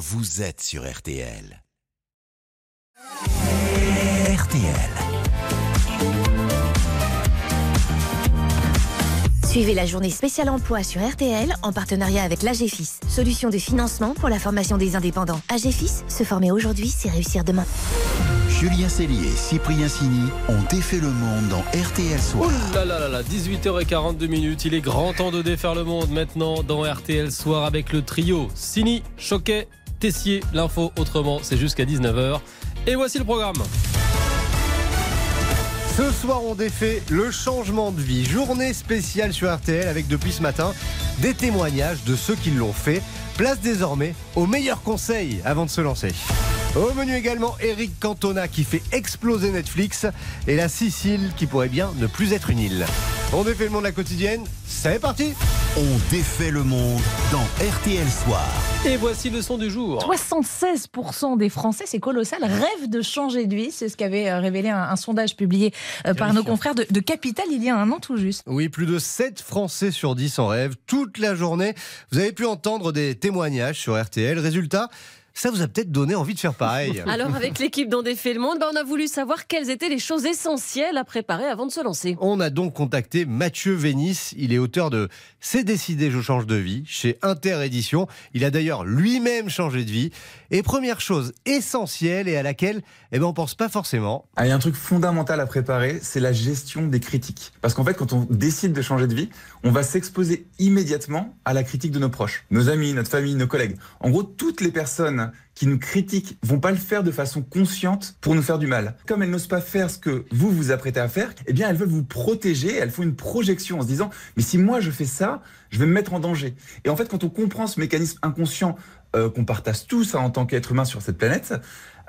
vous êtes sur RTL. RTL. Suivez la journée spéciale emploi sur RTL en partenariat avec l'AGFIS, solution de financement pour la formation des indépendants. AGFIS, se former aujourd'hui, c'est réussir demain. Julien Cellier et Cyprien Sini ont défait le monde dans RTL Soir. Ouh là là là là, 18h42 minutes. Il est grand temps de défaire le monde maintenant dans RTL Soir avec le trio Sini, Choquet, Tessier. L'info autrement, c'est jusqu'à 19h. Et voici le programme. Ce soir, on défait le changement de vie. Journée spéciale sur RTL avec depuis ce matin des témoignages de ceux qui l'ont fait. Place désormais aux meilleurs conseils avant de se lancer. Au menu également, Eric Cantona qui fait exploser Netflix et la Sicile qui pourrait bien ne plus être une île. On défait le monde de la quotidienne. C'est parti On défait le monde dans RTL Soir. Et voici le son du jour. 76% des Français, c'est colossal, rêvent de changer de vie. C'est ce qu'avait euh, révélé un, un sondage publié euh, par nos confrères de, de Capital il y a un an tout juste. Oui, plus de 7 Français sur 10 en rêvent toute la journée. Vous avez pu entendre des témoignages sur RTL. Résultat, ça vous a peut-être donné envie de faire pareil. Alors, avec l'équipe d'En défait le monde, bah, on a voulu savoir quelles étaient les choses essentielles à préparer avant de se lancer. On a donc contacté Mathieu Vénis. Il est auteur de C'est décidé, je change de vie chez Inter Édition. Il a d'ailleurs lui-même changé de vie. Et première chose essentielle et à laquelle eh ben, on pense pas forcément. Ah, Il y a un truc fondamental à préparer, c'est la gestion des critiques. Parce qu'en fait, quand on décide de changer de vie, on va s'exposer immédiatement à la critique de nos proches, nos amis, notre famille, nos collègues. En gros, toutes les personnes qui nous critiquent vont pas le faire de façon consciente pour nous faire du mal. Comme elles n'osent pas faire ce que vous vous apprêtez à faire, eh bien elles veulent vous protéger, elles font une projection en se disant mais si moi je fais ça, je vais me mettre en danger. Et en fait, quand on comprend ce mécanisme inconscient euh, qu'on partage tous hein, en tant qu'être humain sur cette planète,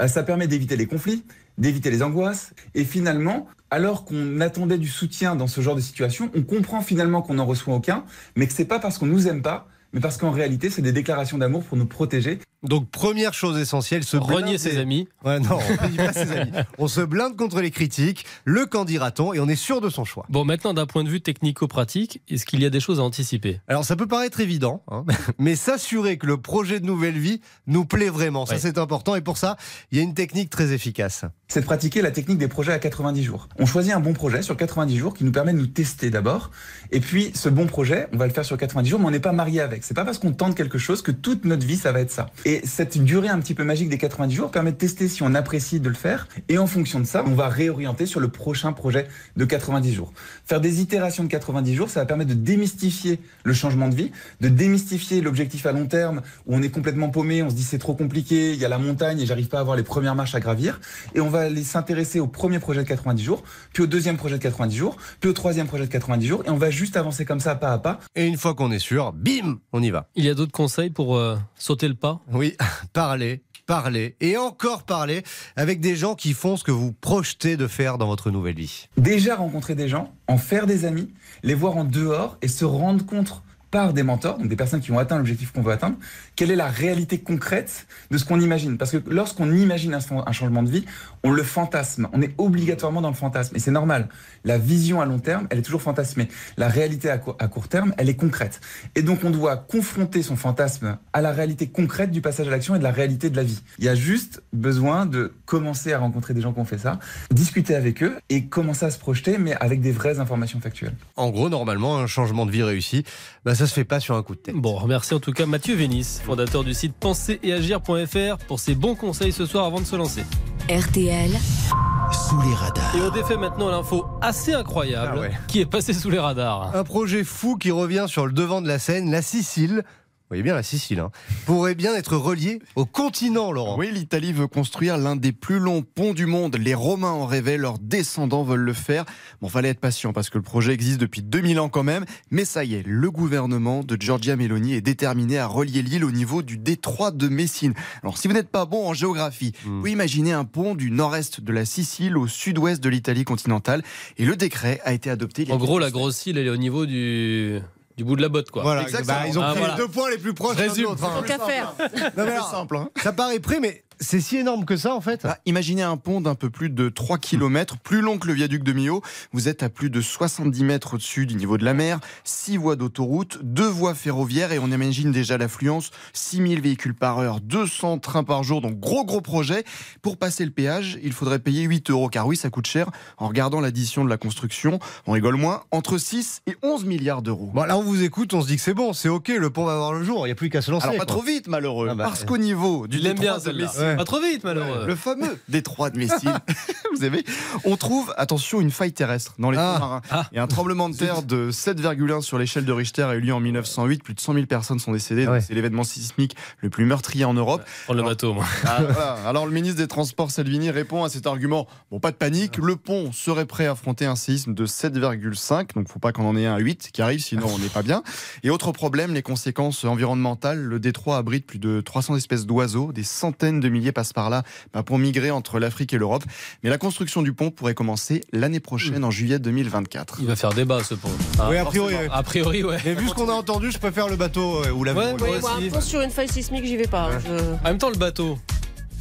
euh, ça permet d'éviter les conflits, d'éviter les angoisses. Et finalement, alors qu'on attendait du soutien dans ce genre de situation, on comprend finalement qu'on n'en reçoit aucun, mais que c'est pas parce qu'on nous aime pas, mais parce qu'en réalité, c'est des déclarations d'amour pour nous protéger. Donc première chose essentielle, se Renier ses amis. Ouais, non, on ne dit pas ses amis. On se blinde contre les critiques. Le qu'en dira-t-on? Et on est sûr de son choix. Bon, maintenant, d'un point de vue technico-pratique, est-ce qu'il y a des choses à anticiper? Alors ça peut paraître évident, hein, mais s'assurer que le projet de nouvelle vie nous plaît vraiment, ça Ouais. c'est important. Et pour ça, il y a une technique très efficace. c'est de pratiquer la technique des projets à 90 jours. On choisit un bon projet sur 90 jours qui nous permet de nous tester d'abord. Et puis, ce bon projet, on va le faire sur 90 jours, mais on n'est pas marié avec. C'est pas parce qu'on tente quelque chose que toute notre vie, ça va être ça. Et cette durée un petit peu magique des 90 jours permet de tester si on apprécie de le faire. Et en fonction de ça, on va réorienter sur le prochain projet de 90 jours. Faire des itérations de 90 jours, ça va permettre de démystifier le changement de vie, de démystifier l'objectif à long terme où on est complètement paumé, on se dit c'est trop compliqué, il y a la montagne et j'arrive pas à avoir les premières marches à gravir. Et on va aller s'intéresser au premier projet de 90 jours, puis au deuxième projet de 90 jours, puis au troisième projet de 90 jours, et on va juste avancer comme ça, pas à pas. Et une fois qu'on est sûr, bim, on y va. Il y a d'autres conseils pour euh, sauter le pas? Oui, parler, parler et encore parler avec des gens qui font ce que vous projetez de faire dans votre nouvelle vie. Déjà rencontrer des gens, en faire des amis, les voir en dehors et se rendre compte par des mentors, donc des personnes qui ont atteint l'objectif qu'on veut atteindre, quelle est la réalité concrète de ce qu'on imagine. Parce que lorsqu'on imagine un changement de vie, on le fantasme. On est obligatoirement dans le fantasme. Et c'est normal. La vision à long terme, elle est toujours fantasmée. La réalité à, court- à court terme, elle est concrète. Et donc on doit confronter son fantasme à la réalité concrète du passage à l'action et de la réalité de la vie. Il y a juste besoin de commencer à rencontrer des gens qui ont fait ça, discuter avec eux et commencer à se projeter, mais avec des vraies informations factuelles. En gros, normalement, un changement de vie réussi, bah, ça se fait pas sur un coup de tête. Bon, merci en tout cas Mathieu Vénis, fondateur du site penseragir.fr pour ses bons conseils ce soir avant de se lancer. RTL, Sous les radars. Et on défait maintenant l'info assez incroyable Ah ouais. qui est passée sous les radars. Un projet fou qui revient sur le devant de la scène, la Sicile. Vous voyez bien la Sicile, hein, pourrait bien être reliée au continent, Laurent. Oui, l'Italie veut construire l'un des plus longs ponts du monde. Les Romains en rêvaient, leurs descendants veulent le faire. Bon, fallait être patient parce que le projet existe depuis 2000 ans quand même. Mais ça y est, le gouvernement de Giorgia Meloni est déterminé à relier l'île au niveau du détroit de Messine. Alors, si vous n'êtes pas bon en géographie, vous imaginez un pont du nord-est de la Sicile au sud-ouest de l'Italie continentale. Et le décret a été adopté il y a En gros, la grosse île, elle est au niveau du, du bout de la botte, quoi. Voilà, Exactement. bah, ils ont Ah, pris voilà. les deux points les plus proches résume. l'autre, hein. Tant qu'à faire. Non, mais alors, simple. hein. Ça paraît près, mais c'est si énorme que ça en fait Ah, imaginez un pont d'un peu plus de 3 km, plus long que le viaduc de Millau. Vous êtes à plus de 70 mètres au-dessus du niveau de la mer, 6 voies d'autoroute, 2 voies ferroviaires et on imagine déjà l'affluence, 6000 véhicules par heure, 200 trains par jour, donc gros gros projet. Pour passer le péage, il faudrait payer 8 euros car oui, ça coûte cher. En regardant l'addition de la construction, on rigole moins, entre 6 et 11 milliards d'euros. Bon, là, on vous écoute, on se dit que c'est bon, c'est ok, le pont va voir le jour, il n'y a plus qu'à se lancer. Alors pas quoi. trop vite malheureux, Ah bah, parce qu'au niveau du Il aime bien de Ouais. Pas trop vite, malheureux. le fameux détroit de Messine, vous savez, on trouve, attention, une faille terrestre dans les Ah. fonds marins. Ah. Il y a un tremblement de terre de 7,1 sur l'échelle de Richter a eu lieu en 1908. Plus de 100 000 personnes sont décédées. Ouais. C'est l'événement sismique le plus meurtrier en Europe. Prends le bateau, moi. Ah, voilà. Alors le ministre des Transports Salvini répond à cet argument. Bon, pas de panique, le pont serait prêt à affronter un séisme de 7,5, donc faut pas qu'on en ait un 8 qui arrive, sinon on n'est pas bien. Et autre problème, les conséquences environnementales. Le détroit abrite plus de 300 espèces d'oiseaux, des centaines de milliers passent par là bah, pour migrer entre l'Afrique et l'Europe. Mais la construction du pont pourrait commencer l'année prochaine, en juillet 2024. Il va faire débat, ce pont. Ah, Oui, a priori, forcément. ouais. A priori, ouais. Mais vu ce qu'on a entendu, je préfère le bateau euh, ou l'avion. Ouais, Oui, moi moi, un pont sur une faille sismique, j'y vais pas. Je- En même temps, le bateau.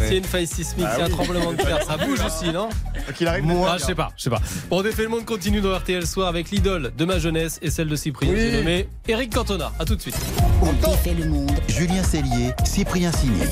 Ouais. A une faille sismique, y a un tremblement de terre, ça bouge aussi, non Qu'il arrive Ah, je sais pas, je sais pas. Bon, on défait le monde continue dans RTL Soir avec l'idole de ma jeunesse et celle de Cyprien. Oui. Nommé Eric Cantona. À tout de suite. On défait le monde. Julien Cellier, Cyprien Signé.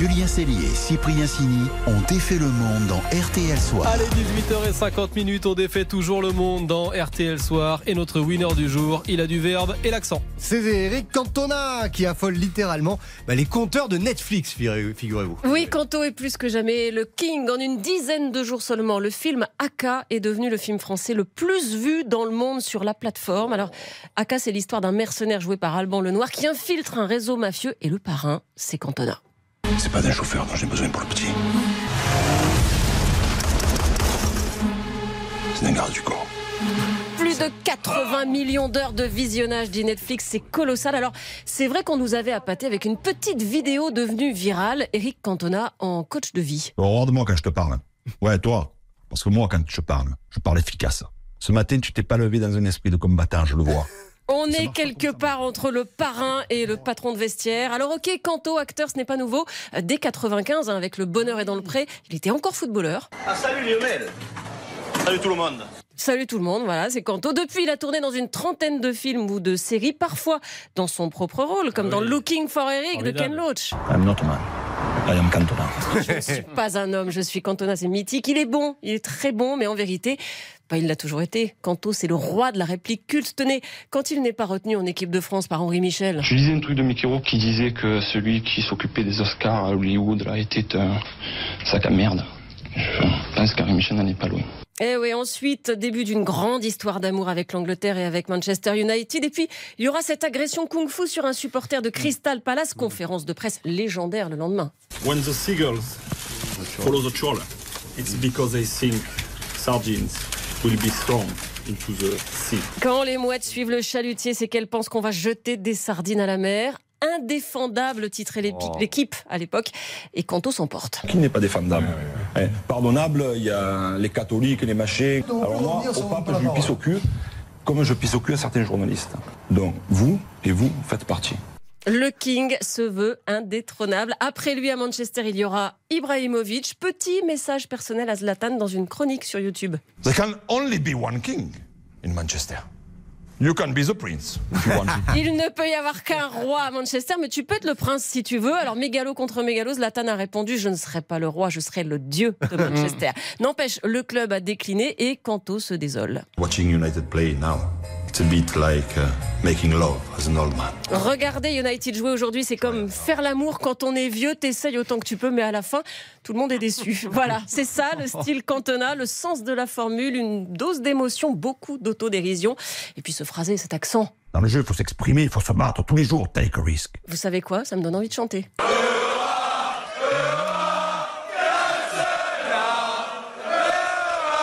Julien Cellier et Cyprien Signy ont défait le monde dans RTL Soir. Allez, 18h50 minutes, on défait toujours le monde dans RTL Soir. Et notre winner du jour, il a du verbe et l'accent. C'est Eric Cantona qui affole littéralement bah, les compteurs de Netflix, figurez- figurez-vous. Oui, Kanto est plus que jamais le king. En une dizaine de jours seulement, le film Aka est devenu le film français le plus vu dans le monde sur la plateforme. Alors, Aka, c'est l'histoire d'un mercenaire joué par Alban Lenoir qui infiltre un réseau mafieux et le parrain, c'est Cantona. C'est pas d'un chauffeur dont j'ai besoin pour le petit. C'est d'un garde du corps. Plus de 80 millions d'heures de visionnage dit Netflix, c'est colossal. Alors, c'est vrai qu'on nous avait appâté avec une petite vidéo devenue virale. Eric Cantona en coach de vie. Regarde-moi quand je te parle. Ouais, toi. Parce que moi, quand je parle, je parle efficace. Ce matin, tu t'es pas levé dans un esprit de combattant, je le vois. On est quelque part entre le parrain et le patron de vestiaire. Alors ok, Canto, acteur, ce n'est pas nouveau. Dès 95, hein, avec Le Bonheur est dans le pré, il était encore footballeur. Ah, salut Lionel Salut tout le monde Salut tout le monde, voilà, c'est Canto. Depuis, il a tourné dans une trentaine de films ou de séries, parfois dans son propre rôle, comme Ah dans. Looking for Eric de Ken. Loach. I'm not a man. I am Cantona. Je ne suis pas un homme, je suis Cantona, c'est mythique. Il est bon, il est très bon, mais en vérité, bah, il l'a toujours été. Canto, c'est le roi de la réplique culte. Tenez, quand il n'est pas retenu en équipe de France par Henri Michel. Je lisais un truc de Mickey Rourke qui disait que celui qui s'occupait des Oscars à Hollywood là, était un sac à merde. Je pense qu'Henri Michel n'en est pas loin. Eh oui, ensuite, début d'une grande histoire d'amour avec l'Angleterre et avec Manchester United. Et puis, il y aura cette agression kung-fu sur un supporter de Crystal Palace, conférence de presse légendaire le lendemain. When the seagulls follow the trawler, it's because they think sardines will be thrown into the sea. Quand les mouettes suivent le chalutier, c'est qu'elles pensent qu'on va jeter des sardines à la mer. Indéfendable, titrait Oh. l'équipe à l'époque. Et Canto s'emporte. Qui n'est pas défendable Eh, Pardonnable, il y a les catholiques, les machés. Alors moi, au pape, je lui pisse au cul, comme je pisse au cul à certains journalistes. Donc, vous et vous faites partie. Le King se veut indétrônable. Après lui à Manchester, il y aura Ibrahimovic. Petit message personnel à Zlatan dans une chronique sur YouTube. There can only be one king in Manchester. You can be the prince if you want to. Il ne peut y avoir qu'un roi à Manchester, mais tu peux être le prince si tu veux. Alors, mégalo contre mégalo, Zlatan a répondu Je ne serai pas le roi, je serai le dieu de Manchester. N'empêche, le club a décliné et Kanto se désole. Watching United play now, it's a bit like uh, making love as an old man. Regardez United jouer aujourd'hui, c'est comme faire l'amour quand on est vieux, t'essayes autant que tu peux, mais à la fin, tout le monde est déçu. Voilà, c'est ça le style Cantona, le sens de la formule, une dose d'émotion, beaucoup d'autodérision. Et puis ce phrasé, cet accent. Dans le jeu, il faut s'exprimer, il faut se battre tous les jours, take a risk. Vous savez quoi? Ça me donne envie de chanter.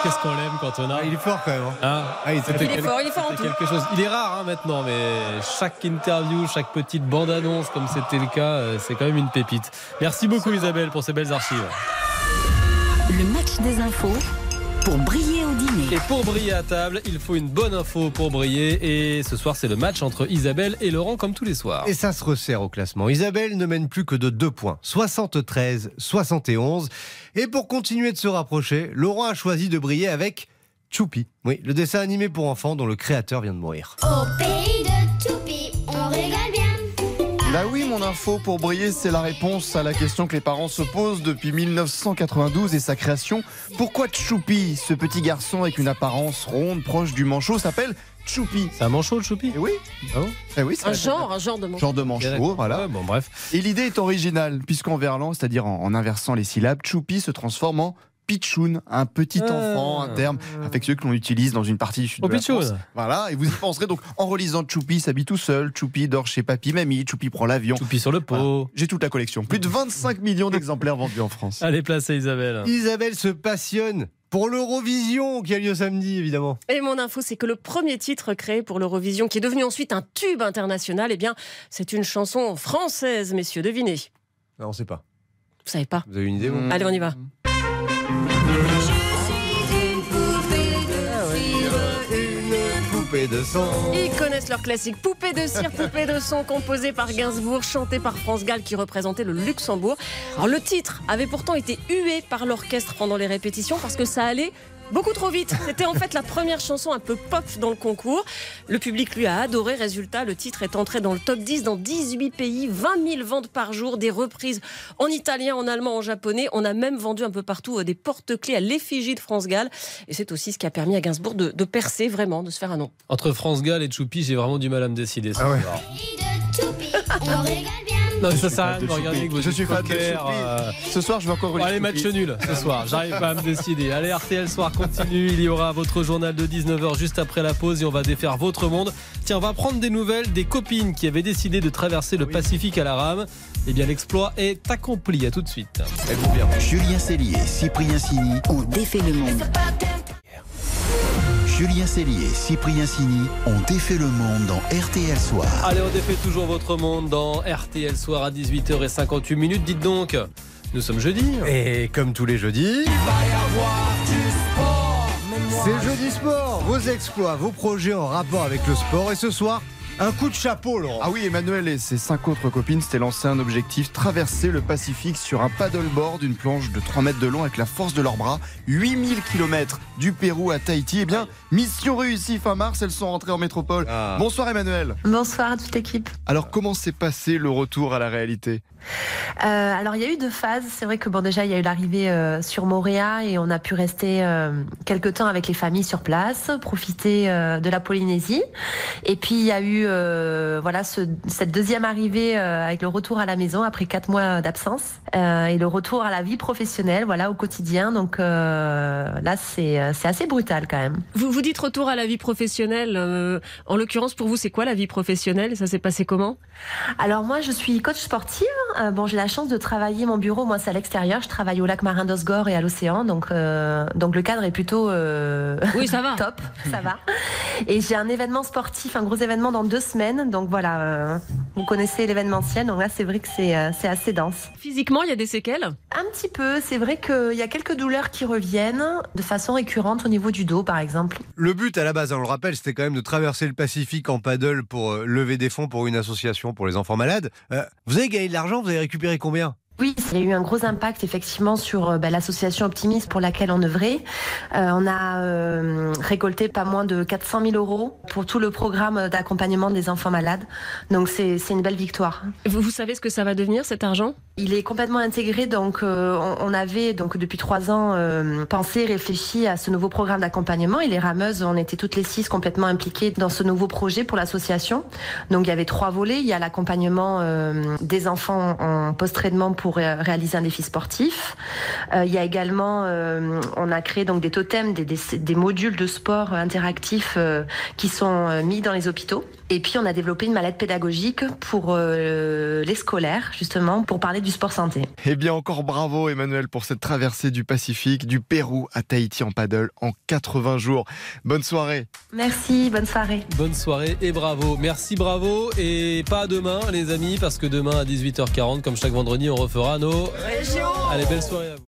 Qu'est-ce qu'on l'aime quand on a. Ah, il est fort quand même. hein. Hein Ah, il est C'était très Il est quel- fort, il est fort en tout. quelque chose. Il est rare hein, maintenant, mais chaque interview, chaque petite bande-annonce, comme c'était le cas, euh, c'est quand même une pépite. Merci beaucoup Isabelle pour ces belles archives. Le match des infos pour briller au dîner. Et pour briller à table, il faut une bonne info pour briller. Et ce soir, c'est le match entre Isabelle et Laurent, comme tous les soirs. Et ça se resserre au classement. Isabelle ne mène plus que de 2 points, 73-71. Et pour continuer de se rapprocher, Laurent a choisi de briller avec Choupi. Oui, le dessin animé pour enfants dont le créateur vient de mourir. Au Mon info pour briller, c'est la réponse à la question que les parents se posent depuis 1992 et sa création. Pourquoi Choupi, ce petit garçon avec une apparence ronde proche du manchot, s'appelle Choupi C'est un manchot, le Choupi Eh oui. Ah bon? Eh oui, c'est Un genre, un genre de manchot. Genre de manchot, voilà. Ouais, bon, bref. Et l'idée est originale, puisqu'en verlan, c'est-à-dire en, en inversant les syllabes, Choupi se transforme en Pichoun, un petit Ah. enfant, un terme affectueux que l'on utilise dans une partie du sud Oh, de la. France. Voilà, et vous y penserez donc en relisant Choupi s'habille tout seul, Choupi dort chez papy, mamie, Choupi prend l'avion. Choupi sur le pot. Voilà. J'ai toute la collection. Plus de 25 millions d'exemplaires vendus en France. Allez, place à Isabelle. Isabelle se passionne pour l'Eurovision qui a lieu samedi, évidemment. Et mon info, c'est que le premier titre créé pour l'Eurovision, qui est devenu ensuite un tube international, eh bien, c'est une chanson française, messieurs. Devinez. Non, on sait pas. Vous savez pas Vous avez une idée vous Allez, on y va. Poupée de sang. Ils connaissent leur classique Poupée de cire, poupée de son, composé par Gainsbourg, chanté par France Gall qui représentait le Luxembourg. Alors le titre avait pourtant été hué par l'orchestre pendant les répétitions parce que ça allait beaucoup trop vite. C'était en fait la première chanson un peu pop dans le concours. Le public lui a adoré. Résultat, le titre est entré dans le top 10 dans 18 pays, 20 000 ventes par jour, des reprises en italien, en allemand, en japonais. On a même vendu un peu partout euh, des porte-clés à l'effigie de France Gall. Et c'est aussi ce qui a permis à Gainsbourg de, de percer vraiment, de se faire un nom. Entre France Gall et Choupi, j'ai vraiment du mal à me décider. Ah ouais. on rigole bien. Non, mais ça sert à rien de regarder avec vos Je suis fan de euh, Ce soir, je vais encore allez, match nul ce soir. J'arrive pas à me décider. Allez, RTL Soir continue. Il y aura votre journal de 19h juste après la pause et on va défaire votre monde. Tiens, on va prendre des nouvelles des copines qui avaient décidé de traverser le Pacifique à la rame. Eh bien, l'exploit est accompli. À tout de suite. Vous. Julien Cellier, Cyprien Sini. On défait le monde. Julien Cellier, Cyprien Sini ont défait le monde dans RTL Soir. Allez, on défait toujours votre monde dans RTL Soir à 18h58 minutes. Dites donc, nous sommes jeudi. Et comme tous les jeudis. C'est jeudi sport, vos exploits, vos projets en rapport avec le sport. Et ce soir, un coup de chapeau, Laurent. Ah oui, Emmanuel et ses cinq autres copines s'étaient lancé un objectif traverser le Pacifique sur un paddleboard, une planche de 3 mètres de long avec la force de leurs bras. 8000 km du Pérou à Tahiti. Eh bien, mission réussie fin mars, elles sont rentrées en métropole. Ah. Bonsoir Emmanuel. Bonsoir à toute l'équipe. Alors, comment s'est passé le retour à la réalité? Euh, alors il y a eu deux phases. C'est vrai que bon déjà il y a eu l'arrivée euh, sur Moréa et on a pu rester euh, quelques temps avec les familles sur place, profiter euh, de la Polynésie. Et puis il y a eu euh, voilà ce- cette deuxième arrivée euh, avec le retour à la maison après quatre mois d'absence euh, et le retour à la vie professionnelle, voilà au quotidien. Donc euh, là c'est c'est assez brutal quand même. Vous vous dites retour à la vie professionnelle. euh, en l'occurrence, pour vous, c'est quoi la vie professionnelle? Ça s'est passé comment? Alors moi, je suis coach sportive. Euh, bon, j'ai la chance de travailler mon bureau. Moi, c'est à l'extérieur. Je travaille au lac marin d'Osgore et à l'océan. Donc, euh, donc le cadre est plutôt euh, Oui, ça va. top. Ça va. Et j'ai un événement sportif, un gros événement dans deux semaines. Donc voilà, euh, vous connaissez l'événementiel. Donc là, c'est vrai que c'est euh, c'est assez dense. Physiquement, il y a des séquelles? Un petit peu. C'est vrai qu'il y a quelques douleurs qui reviennent de façon récurrente au niveau du dos, par exemple. Le but à la base, hein, on le rappelle, c'était quand même de traverser le Pacifique en paddle pour lever des fonds pour une association pour les enfants malades. Euh, vous avez gagné de l'argent, vous avez récupéré combien? Oui, il y a eu un gros impact effectivement sur euh, bah, l'association Optimiste pour laquelle on œuvrait. Euh, on a euh, récolté pas moins de 400 000 euros pour tout le programme d'accompagnement des enfants malades. Donc c'est c'est une belle victoire. vous, vous savez ce que ça va devenir, cet argent? Il est complètement intégré, donc euh, on, on avait donc depuis trois ans pensé, réfléchi à ce nouveau programme d'accompagnement. Et les rameuses, on était toutes les six complètement impliquées dans ce nouveau projet pour l'association. Donc il y avait trois volets. Il y a l'accompagnement des enfants en post-traitement pour euh, réaliser un défi sportif. Euh, il y a également, euh, on a créé donc des totems, des, des, des modules de sport interactifs euh, qui sont euh, mis dans les hôpitaux. Et puis on a développé une mallette pédagogique pour euh, les scolaires, justement, pour parler du sport santé. Eh bien, encore bravo Emmanuel pour cette traversée du Pacifique, du Pérou à Tahiti en paddle en 80 jours. Bonne soirée. Merci, bonne soirée. Bonne soirée et bravo. Merci, bravo. Et pas demain, les amis, parce que demain à 18h40, comme chaque vendredi, on refera nos. Allez, belle soirée à vous.